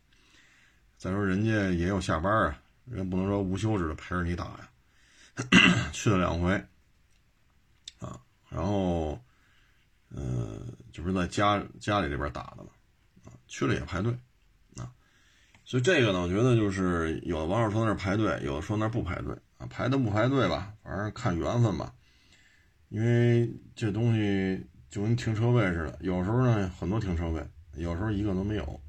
再说人家也有下班啊，人不能说无休止的陪着你打呀。去了两回，啊，然后，呃，就是在家家里这边打的嘛，啊，去了也排队，啊，所以这个呢，我觉得就是有的网友说那排队，有的说那不排队，啊，排的不排队吧，反正看缘分吧，因为这东西就跟停车位似的，有时候呢很多停车位，有时候一个都没有，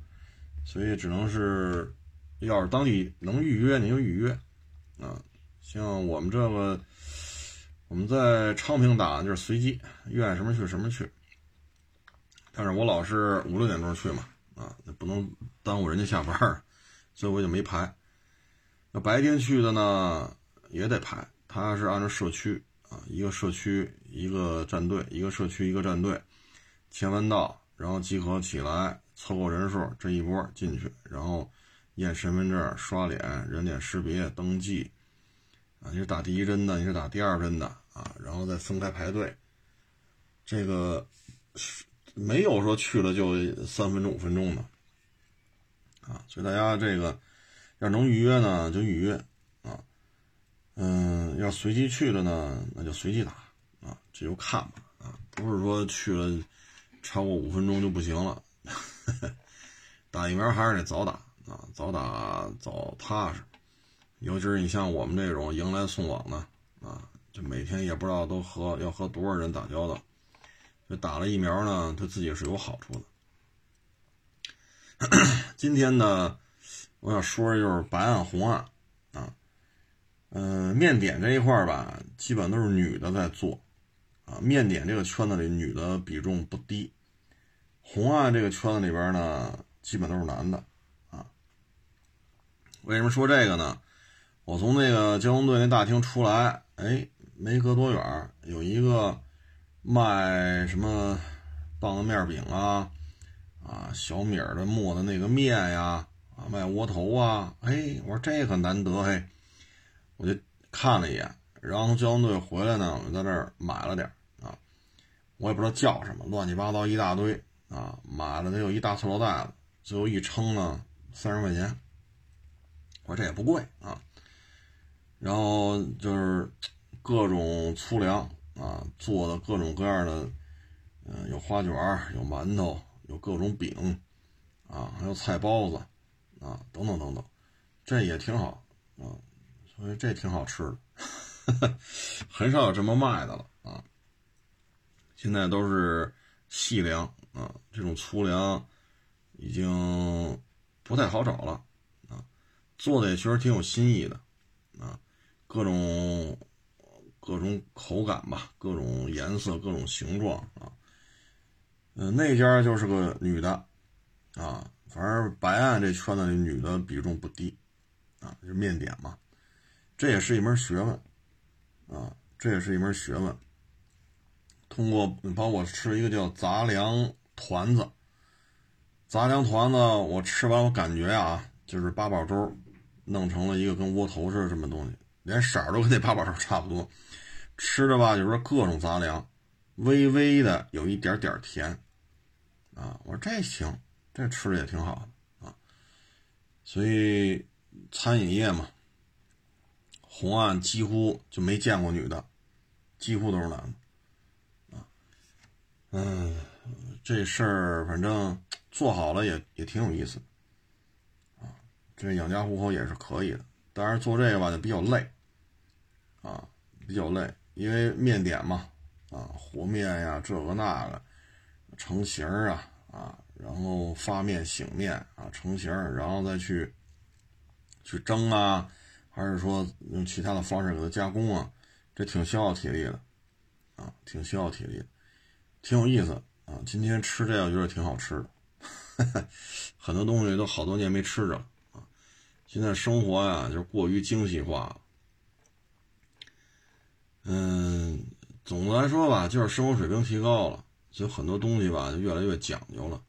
所以只能是。要是当地能预约，你就预约，啊，像我们这个，我们在昌平打就是随机，愿意什么去什么去。但是我老是五六点钟去嘛，啊，那不能耽误人家下班，所以我就没排。那白天去的呢，也得排，他是按照社区啊，一个社区一个战队，一个社区一个战队，签完到，然后集合起来，凑够人数，这一波进去，然后。验身份证、刷脸、人脸识别、登记，啊，你是打第一针的，你是打第二针的啊，然后再分开排队。这个没有说去了就三分钟、五分钟的，啊，所以大家这个要能预约呢就预约啊，嗯，要随机去的呢那就随机打啊，这就看吧啊，不是说去了超过五分钟就不行了，打疫苗还是得早打。啊，早打早踏实，尤其是你像我们这种迎来送往的啊，就每天也不知道都和要和多少人打交道，就打了疫苗呢，对自己是有好处的。今天呢，我想说的就是白案红案啊，嗯，面点这一块吧，基本都是女的在做啊，面点这个圈子里女的比重不低，红案这个圈子里边呢，基本都是男的啊。为什么说这个呢？我从那个交通队那大厅出来，哎，没隔多远，有一个卖什么棒子面饼啊，啊，小米的磨的那个面呀，啊，卖窝头啊，哎，我说这可难得嘿，我就看了一眼，然后从交通队回来呢，我在那儿买了点啊，我也不知道叫什么，乱七八糟一大堆啊，买了得有一大塑料袋子，最后一称呢，三十块钱。我说这也不贵啊，然后就是各种粗粮啊，做的各种各样的，嗯，有花卷有馒头，有各种饼，啊，还有菜包子，啊，等等等等，这也挺好啊，所以这挺好吃的，很少有这么卖的了啊。现在都是细粮啊，这种粗粮已经不太好找了啊。做的也确实挺有新意的，啊，各种各种口感吧，各种颜色，各种形状啊。嗯，那家就是个女的，啊，反正白案这圈子里女的比重不低，啊，就面点嘛，这也是一门学问，啊，这也是一门学问。通过帮我吃一个叫杂粮团子，杂粮团子，我吃完我感觉啊，就是八宝粥。弄成了一个跟窝头似的什么东西，连色儿都跟那八宝粥差不多。吃的吧，就是说各种杂粮，微微的有一点点甜，啊，我说这行，这吃的也挺好的啊。所以餐饮业嘛，红案几乎就没见过女的，几乎都是男的，啊，嗯，这事儿反正做好了也也挺有意思，啊，这养家糊口也是可以的。但是做这个吧就比较累，啊，比较累，因为面点嘛，啊，和面呀，这个那个，成型啊，啊，然后发面、醒面啊，成型，然后再去去蒸啊，还是说用其他的方式给它加工啊，这挺消耗体力的，啊，挺消耗体力，挺有意思啊。今天吃这个觉得挺好吃的，很多东西都好多年没吃着了啊。现在生活呀，就是过于精细化了。嗯，总的来说吧，就是生活水平提高了，就很多东西吧，就越来越讲究了。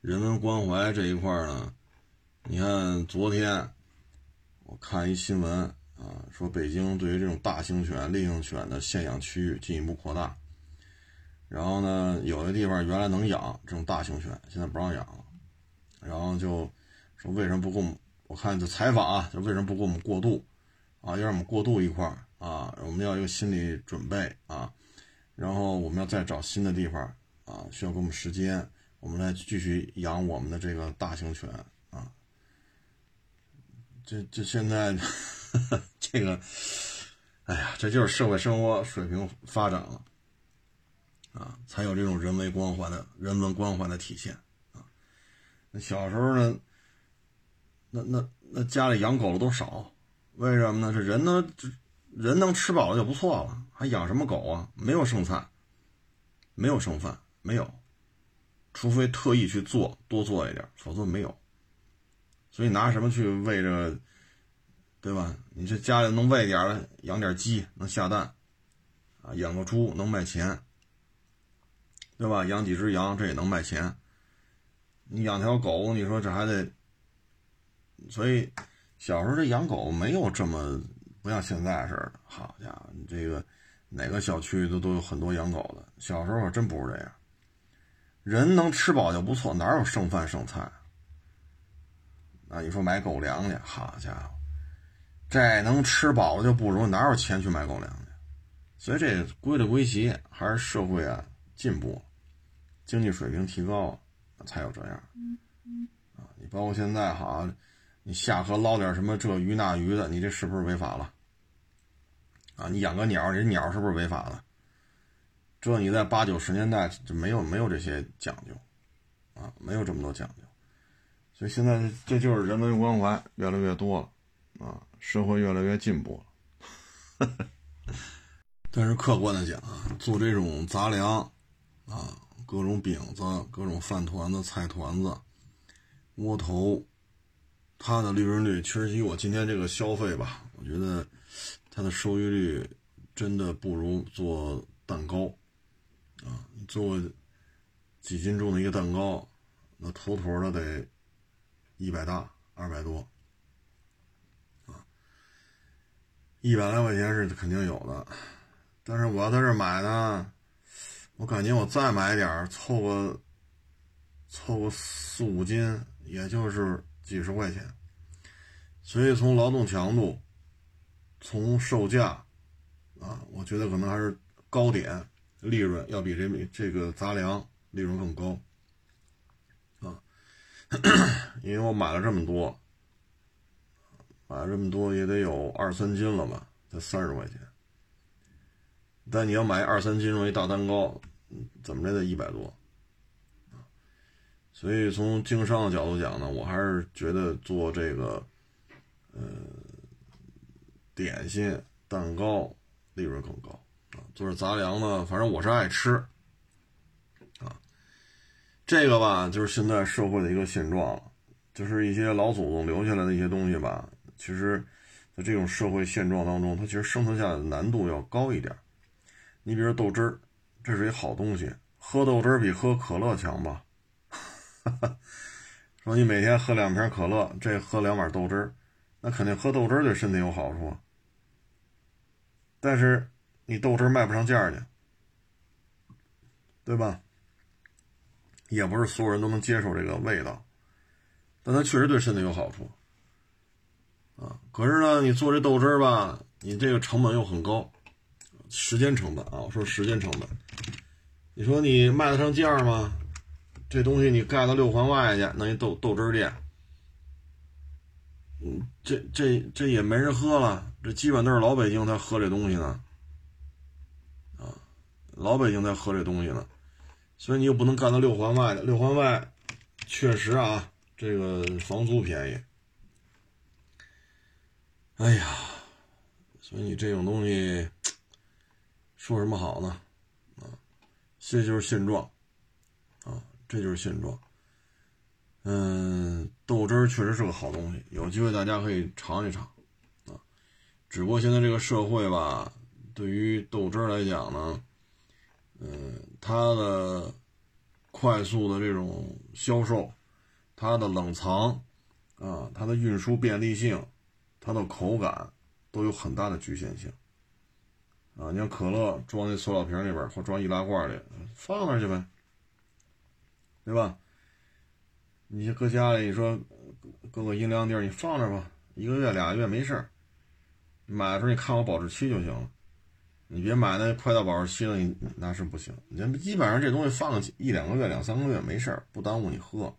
人文关怀这一块呢，你看昨天我看一新闻啊，说北京对于这种大型犬、烈性犬的限养区域进一步扩大。然后呢，有的地方原来能养这种大型犬，现在不让养了。然后就说为什么不给我们？我看这采访啊，就为什么不给我们过渡啊？要让我们过渡一块儿啊？我们要一个心理准备啊，然后我们要再找新的地方啊，需要给我们时间，我们来继续养我们的这个大型犬啊。这这现在 这个，哎呀，这就是社会生活水平发展了啊，才有这种人为关怀的人文关怀的体现啊。那小时候呢？那那那家里养狗的都少，为什么呢？这人呢，人能吃饱了就不错了，还养什么狗啊？没有剩菜，没有剩饭，没有，除非特意去做多做一点，否则没有。所以拿什么去喂着，对吧？你这家里能喂点了，养点鸡能下蛋，啊，养个猪能卖钱，对吧？养几只羊这也能卖钱。你养条狗，你说这还得。所以，小时候这养狗没有这么不像现在似的。好家伙，你这个哪个小区都都有很多养狗的。小时候可真不是这样，人能吃饱就不错，哪有剩饭剩菜？那，你说买狗粮去，好家伙，这能吃饱了就不容易，哪有钱去买狗粮去？所以这归了归齐，还是社会啊进步，经济水平提高，才有这样。啊，你包括现在哈。你下河捞点什么这鱼那鱼的，你这是不是违法了？啊，你养个鸟，这鸟是不是违法了？这你在八九十年代就没有没有这些讲究，啊，没有这么多讲究，所以现在这就是人文关怀越来越多了，啊，社会越来越进步了。但是客观的讲啊，做这种杂粮，啊，各种饼子、各种饭团子、菜团子、窝头。它的利润率其实以我今天这个消费吧，我觉得它的收益率真的不如做蛋糕啊！做几斤重的一个蛋糕，那妥妥的得一百大二百多啊，一百来块钱是肯定有的。但是我要在这买呢，我感觉我再买点凑个凑个四五斤，也就是。几十块钱，所以从劳动强度，从售价，啊，我觉得可能还是高点利润要比这这个杂粮利润更高，啊，因为我买了这么多，买了这么多也得有二三斤了吧，才三十块钱，但你要买二三斤重一大蛋糕，怎么着得一百多。所以从经商的角度讲呢，我还是觉得做这个，呃，点心、蛋糕利润更高啊。做杂粮呢，反正我是爱吃，啊，这个吧，就是现在社会的一个现状，就是一些老祖宗留下来的一些东西吧，其实，在这种社会现状当中，它其实生存下来的难度要高一点。你比如豆汁儿，这是一好东西，喝豆汁儿比喝可乐强吧？说你每天喝两瓶可乐，这喝两碗豆汁儿，那肯定喝豆汁儿对身体有好处。但是你豆汁卖不上价去，对吧？也不是所有人都能接受这个味道，但它确实对身体有好处。啊，可是呢，你做这豆汁吧，你这个成本又很高，时间成本啊，我说时间成本。你说你卖得上价吗？这东西你盖到六环外去，弄一豆豆汁店，嗯，这这这也没人喝了，这基本都是老北京才喝这东西呢，啊，老北京才喝这东西呢，所以你又不能干到六环外的，六环外确实啊，这个房租便宜，哎呀，所以你这种东西说什么好呢？啊，这就是现状。啊这就是现状。嗯，豆汁确实是个好东西，有机会大家可以尝一尝啊。只不过现在这个社会吧，对于豆汁来讲呢，嗯，它的快速的这种销售，它的冷藏啊，它的运输便利性，它的口感都有很大的局限性啊。你像可乐装在塑料瓶里边或装易拉罐里，放那去呗。对吧？你搁家里，你说搁个阴凉地儿，你放着吧，一个月俩月没事儿。买的时候你看我保质期就行了，你别买那快到保质期了，你那是不行。你基本上这东西放一两个月、两三个月没事儿，不耽误你喝，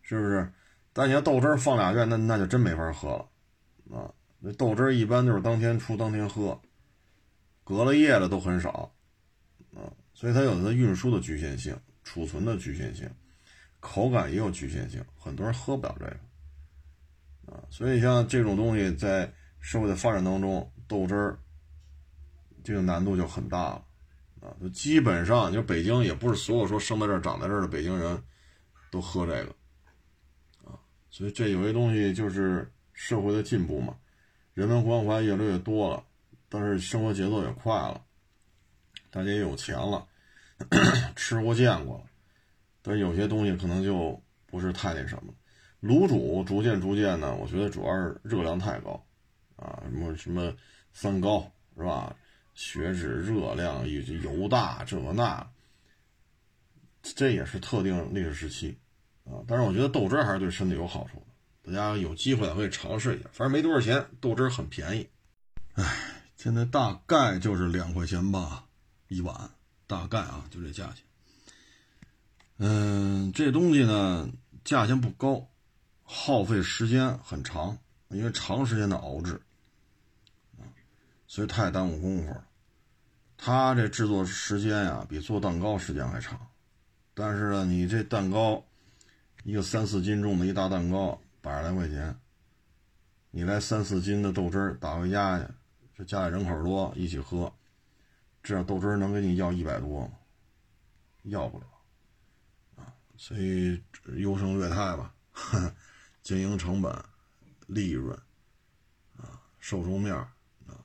是不是？但你要豆汁儿放俩月，那那就真没法喝了啊！那豆汁儿一般就是当天出当天喝，隔了夜的都很少啊，所以它有它运输的局限性。储存的局限性，口感也有局限性，很多人喝不了这个啊，所以像这种东西在社会的发展当中，豆汁儿这个难度就很大了啊。基本上，就北京也不是所有说生在这儿、长在这儿的北京人都喝这个啊，所以这有些东西就是社会的进步嘛，人文关怀越来越多了，但是生活节奏也快了，大家也有钱了。吃过见过了，但有些东西可能就不是太那什么。卤煮逐渐逐渐的，我觉得主要是热量太高，啊，什么什么三高是吧？血脂、热量以及油大这那，这也是特定历史时期啊。但是我觉得豆汁还是对身体有好处的，大家有机会可以尝试一下，反正没多少钱，豆汁很便宜。哎，现在大概就是两块钱吧一碗。大概啊，就这价钱。嗯，这东西呢，价钱不高，耗费时间很长，因为长时间的熬制，所以太耽误功夫了。它这制作时间呀，比做蛋糕时间还长。但是呢，你这蛋糕，一个三四斤重的一大蛋糕，百十来块钱，你来三四斤的豆汁儿打回家去，这家里人口多，一起喝。这样豆汁能给你要一百多吗？要不了，所以优胜劣汰吧，经营成本、利润啊、受众面啊，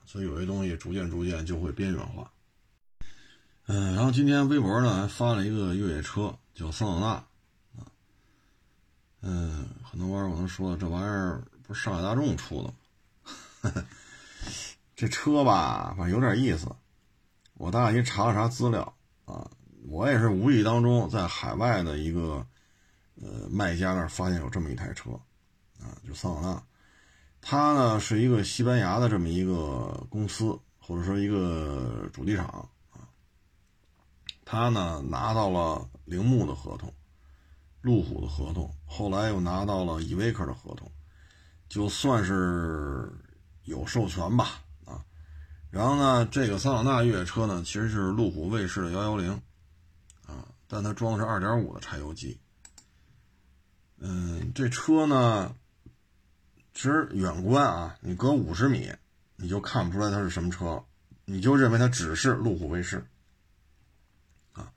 所以有些东西逐渐逐渐就会边缘化。嗯，然后今天微博呢还发了一个越野车，叫桑塔纳啊。嗯，很多网友可能说这玩意儿不是上海大众出的吗？这车吧，反正有点意思。我大概去查了查资料啊，我也是无意当中在海外的一个呃卖家那儿发现有这么一台车啊，就桑塔纳，它呢是一个西班牙的这么一个公司或者说一个主机厂啊，他呢拿到了铃木的合同、路虎的合同，后来又拿到了依维柯的合同，就算是有授权吧啊。然后呢，这个桑塔纳越野车呢，其实是路虎卫士的幺幺零，但它装的是二点五的柴油机。嗯，这车呢，其实远观啊，你隔五十米，你就看不出来它是什么车，你就认为它只是路虎卫士，啊，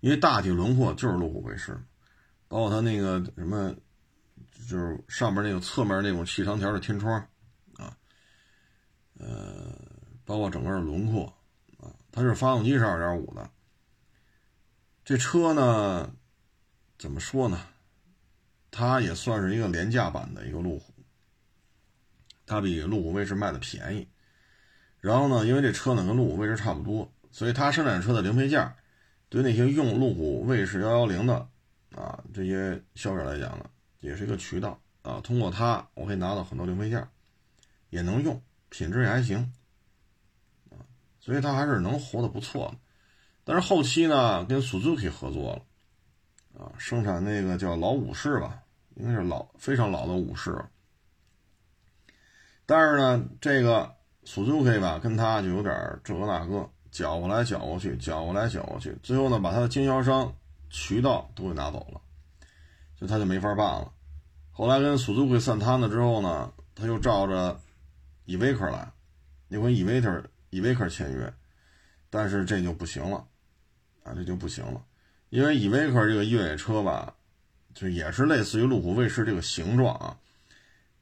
因为大体轮廓就是路虎卫士，包括它那个什么，就是上面那个侧面那种气长条的天窗，啊，呃。包括整个的轮廓啊，它是发动机是二点五的。这车呢，怎么说呢？它也算是一个廉价版的一个路虎，它比路虎卫士卖的便宜。然后呢，因为这车呢跟路虎卫士差不多，所以它生产车的零配件，对那些用路虎卫士幺幺零的啊这些消费者来讲呢，也是一个渠道啊。通过它，我可以拿到很多零配件，也能用，品质也还行。所以它还是能活得不错的，但是后期呢，跟 Suzuki 合作了，啊，生产那个叫老武士吧，应该是老非常老的武士。但是呢，这个 Suzuki 吧，跟他就有点这个那个，搅过来搅过去，搅过来搅过去，最后呢，把他的经销商渠道都给拿走了，就他就没法办了。后来跟 Suzuki 散摊了之后呢，他又照着依维柯来，又跟依维柯依维柯签约，但是这就不行了。这就不行了，因为依维柯这个越野车吧，就也是类似于路虎卫士这个形状啊，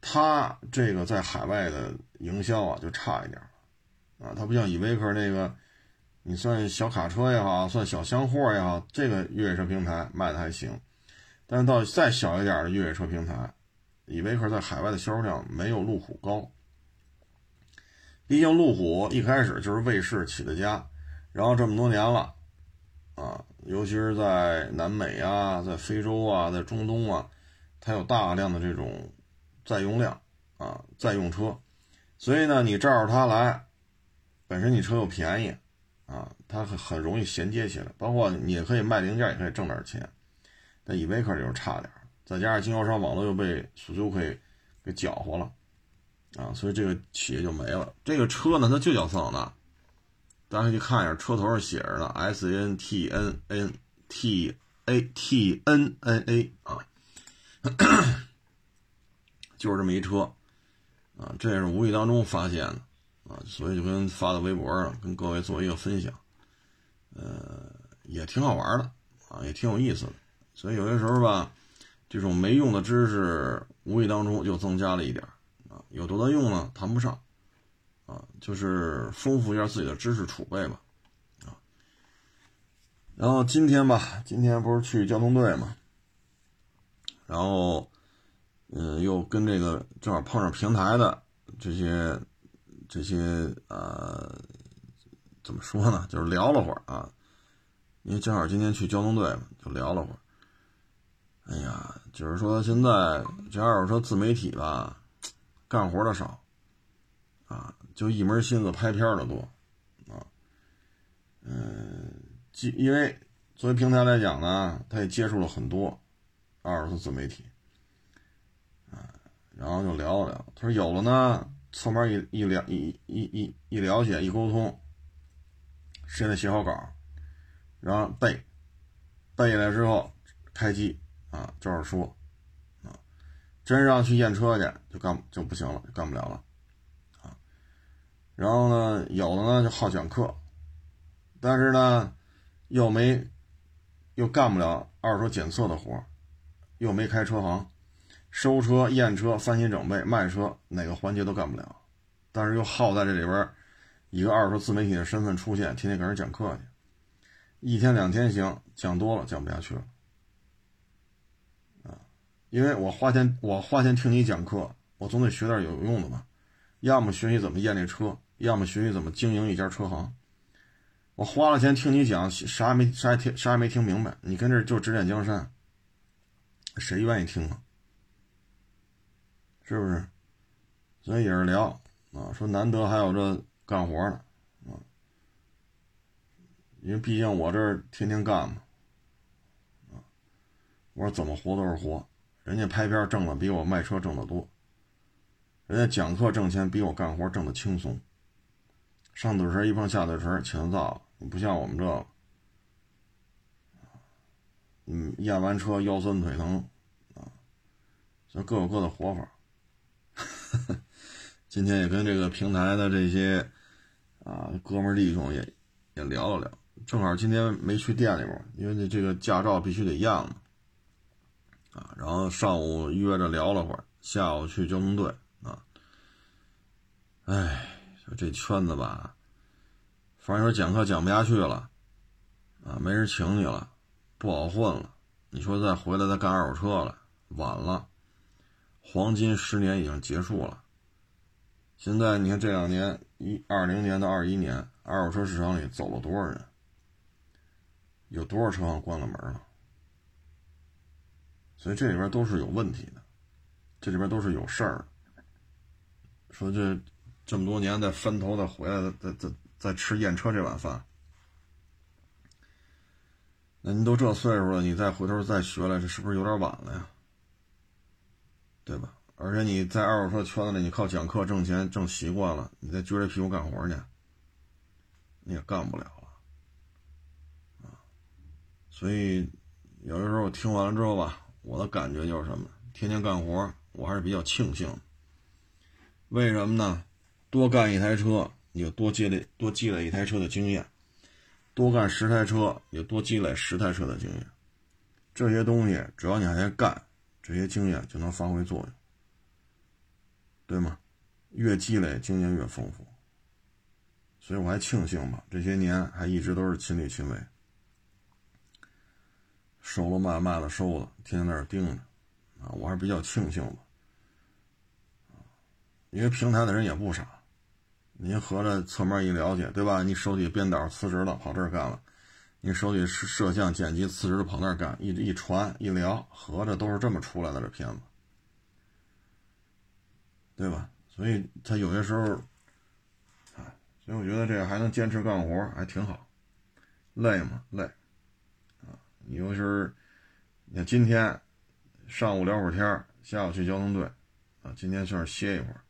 它这个在海外的营销啊就差一点了，啊，它不像依维柯那个，你算小卡车也好，算小厢货也好，这个越野车平台卖的还行，但是到再小一点的越野车平台，依维柯在海外的销售量没有路虎高，毕竟路虎一开始就是卫士起的家，然后这么多年了。啊，尤其是在南美啊，在非洲啊，在中东啊，它有大量的这种在用量啊，在用车，所以呢，你照着它来，本身你车又便宜啊，它很很容易衔接起来。包括你也可以卖零件，也可以挣点钱。但依维柯就是差点，再加上经销商网络又被苏州可以给搅和了啊，所以这个企业就没了。这个车呢，它就叫桑塔纳。大家可以看一下，车头上写着呢，S N T N N T A T N N A 啊，就是这么一车啊，这也是无意当中发现的啊，所以就跟发到微博上，跟各位做一个分享，呃，也挺好玩的啊，也挺有意思的。所以有些时候吧，这种没用的知识，无意当中就增加了一点啊，有多大用呢？谈不上。啊，就是丰富一下自己的知识储备吧，啊，然后今天吧，今天不是去交通队嘛，然后，嗯，又跟这个正好碰上平台的这些这些呃，怎么说呢？就是聊了会儿啊，因为正好今天去交通队嘛，就聊了会儿。哎呀，就是说现在这二手车自媒体吧，干活的少，啊。就一门心思拍片的多，啊，嗯，因因为作为平台来讲呢，他也接触了很多二手自媒体，啊，然后就聊了聊，他说有了呢，侧面一一聊一一一一了解一沟通，现在写好稿，然后背背下来之后开机啊，照着说，啊，真让去验车去就干就不行了，干不了了。然后呢，有的呢就好讲课，但是呢，又没，又干不了二手检测的活又没开车行，收车、验车、翻新整备、卖车，哪个环节都干不了，但是又耗在这里边，一个二手自媒体的身份出现，天天给人讲课去，一天两天行，讲多了讲不下去了，啊，因为我花钱，我花钱听你讲课，我总得学点有用的吧，要么学习怎么验这车。要么学习怎么经营一家车行，我花了钱听你讲，啥也没啥也听啥也没听明白，你跟这就指点江山，谁愿意听啊？是不是？所以也是聊啊，说难得还有这干活的啊，因为毕竟我这天天干嘛啊，我说怎么活都是活，人家拍片挣的比我卖车挣的多，人家讲课挣钱比我干活挣的轻松。上嘴唇一碰下嘴唇，气造，你不像我们这，嗯，验完车腰酸腿疼，啊，就各有各的活法。今天也跟这个平台的这些啊哥们弟兄也也聊了聊，正好今天没去店里边，因为这这个驾照必须得验嘛，啊，然后上午约着聊了会儿，下午去交通队啊，哎。这圈子吧，反正说讲课讲不下去了，啊，没人请你了，不好混了。你说再回来再干二手车了，晚了，黄金十年已经结束了。现在你看这两年，一二零年到二一年，二手车市场里走了多少人？有多少车行关了门了？所以这里边都是有问题的，这里边都是有事儿。说这。这么多年再分头再回来再再再吃验车这碗饭，那你都这岁数了，你再回头再学来，这是不是有点晚了呀？对吧？而且你在二手车圈子里，你靠讲课挣钱挣习惯了，你再撅着屁股干活去，你也干不了了啊！所以有的时候我听完了之后吧，我的感觉就是什么？天天干活，我还是比较庆幸。为什么呢？多干一台车，你就多积累多积累一台车的经验；多干十台车，也多积累十台车的经验。这些东西，只要你还在干，这些经验就能发挥作用。对吗？越积累经验越丰富，所以我还庆幸吧，这些年还一直都是亲力亲为，收了卖，卖了收了，天天在那盯着，啊，我还是比较庆幸的，因为平台的人也不傻，您合着侧面一了解，对吧？你手底编导辞职了，跑这儿干了；你手底摄像剪辑辞职了，跑那儿干，一一传一聊，合着都是这么出来的这片子。对吧？所以他有些时候，啊，所以我觉得这个还能坚持干活还挺好。累吗？累，啊，有时候你看今天上午聊会儿天下午去交通队，啊，今天算是歇一会儿，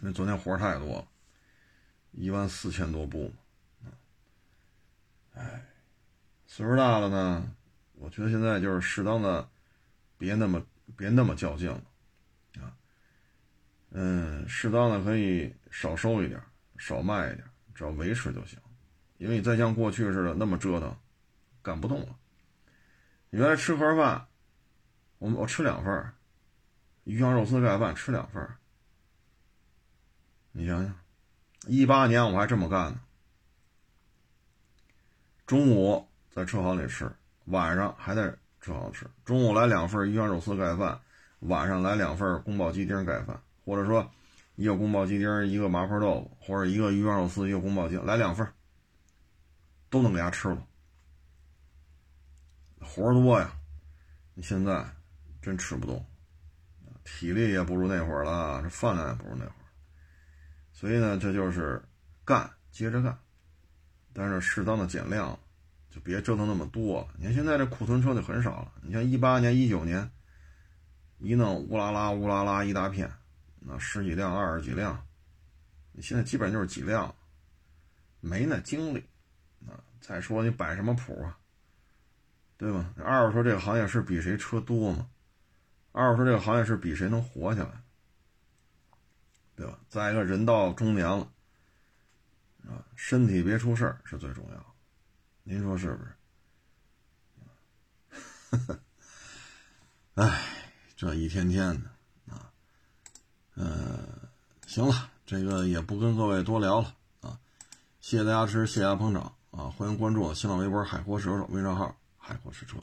因为昨天活太多了，一万四千多步嘛，啊，哎，岁数大了呢，我觉得现在就是适当的别那么别那么较劲了。啊嗯，适当的可以少收一点，少卖一点，只要维持就行。因为你再像过去似的那么折腾，干不动了。原来吃盒饭，我我吃两份鱼香肉丝盖饭吃两份你想想，一八年我还这么干呢。中午在车行里吃，晚上还在车行吃。中午来两份鱼香肉丝盖饭，晚上来两份宫保鸡丁盖饭。或者说，一个宫保鸡丁，一个麻婆豆腐，或者一个鱼香肉丝，一个宫保鸡，来两份，都能给家吃了。活多呀，你现在真吃不动，体力也不如那会儿了，这饭量也不如那会儿。所以呢，这就是干，接着干，但是适当的减量，就别折腾那么多。你看现在这库存车就很少了，你像一八年、一九年，一弄乌拉拉、乌拉拉一大片。那十几辆、二十几辆，你现在基本就是几辆，没那精力。啊，再说你摆什么谱啊？对吧？二手车这个行业是比谁车多吗？二手车这个行业是比谁能活下来，对吧？再一个人到中年了，啊，身体别出事儿是最重要。您说是不是？哎，这一天天的啊。嗯，行了，这个也不跟各位多聊了啊，谢谢大家支持，谢谢大家捧场啊，欢迎关注我新浪微博“海阔试车手”微信号“海阔试车”。